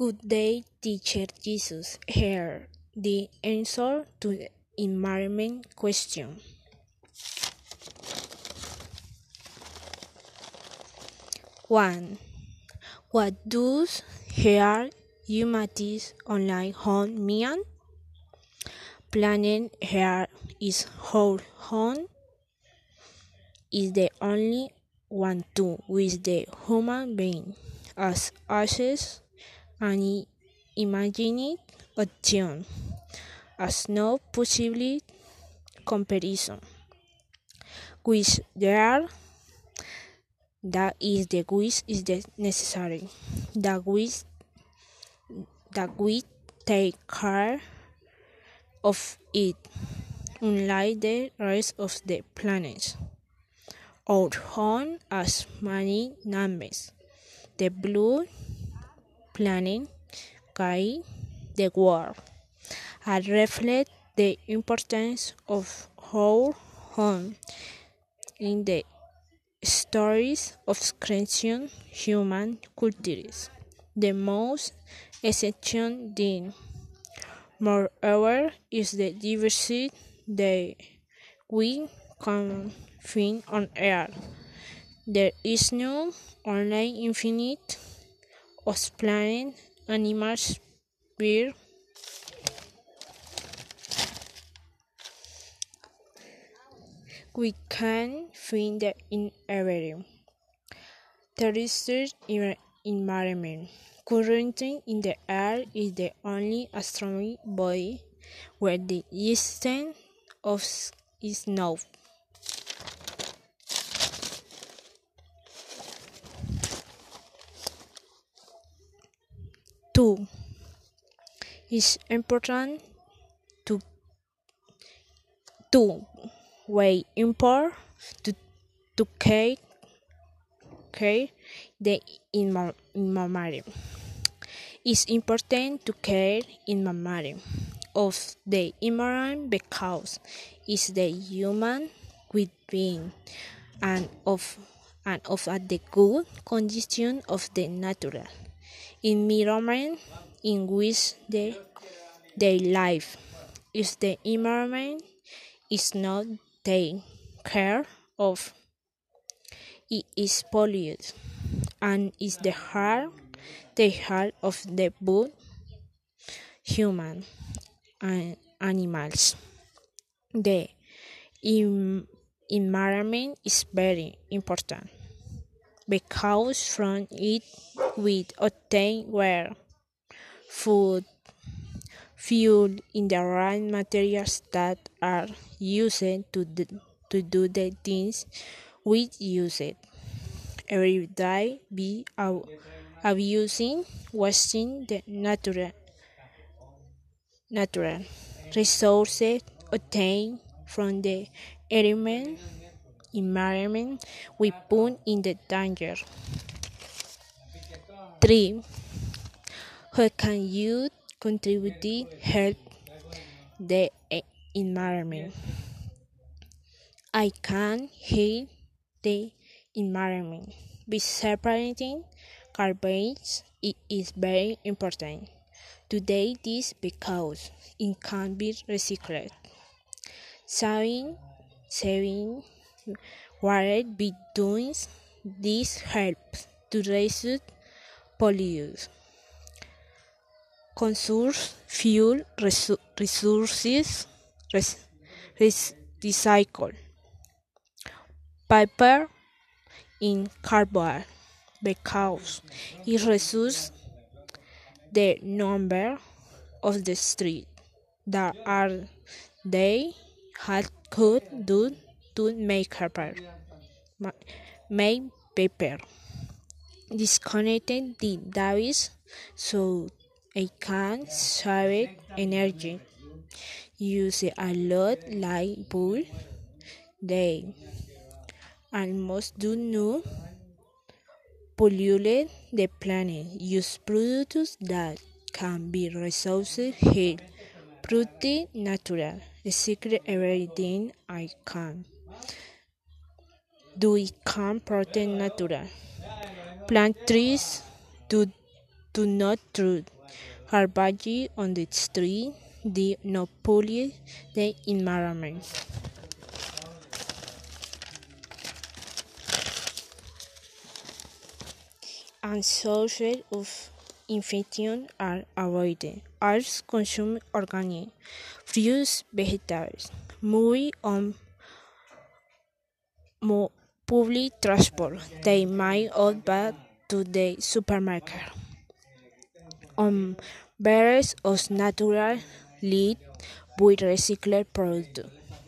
Good day, teacher Jesus. Here, the answer to the environment question. One. What does here humanities online home mean? Planet here is whole home is the only one to with the human being as access any imagined option as no possible comparison which there that is the which is the necessary. That which that we take care of it. Unlike the rest of the planet our home has many names the blue planet guide the world and reflect the importance of our home in the stories of creation human cultures. The most essential thing, moreover, is the diversity that we can find on earth. There is no only infinite planet, animals, birds, we can find in every terrestrial environment. Currently in the air is the only astronomy body where the existence of is known. Two. It's important to to way import to to care care the environment. It's important to care in memory of the environment because it's the human with being and of and of at the good condition of the natural environment in which they they live. If the environment is not taken care of, it is polluted and is the heart the heart of the both human and animals. The environment is very important because from it we obtain wear, food, fuel in the right materials that are used to do, to do the things we use it. Every day are abusing, wasting the natural natural resources obtained from the element environment we put in the danger. 3. How can you contribute help the environment? I can help the environment by separating garbage. It is very important. Today, this because it can be recycled. Saving, saving by doing this helps to reduce pollution. Conserve fuel resources. Recycle paper in cardboard because it reduces the number of the street that are they had could do to make paper make paper disconnected the device so I can save energy use a lot like bulb they almost do not pollute the planet. Use products that can be resources here. Product natural. Secret everything I can. Do can protect natural. Plant trees to do not throw garbage on the street, do not pollute the environment. And sources of infection are avoided. Also consume organic fruits, vegetables. Move on mo public transport. They might out back to the supermarket. On various of natural lead with recycled products.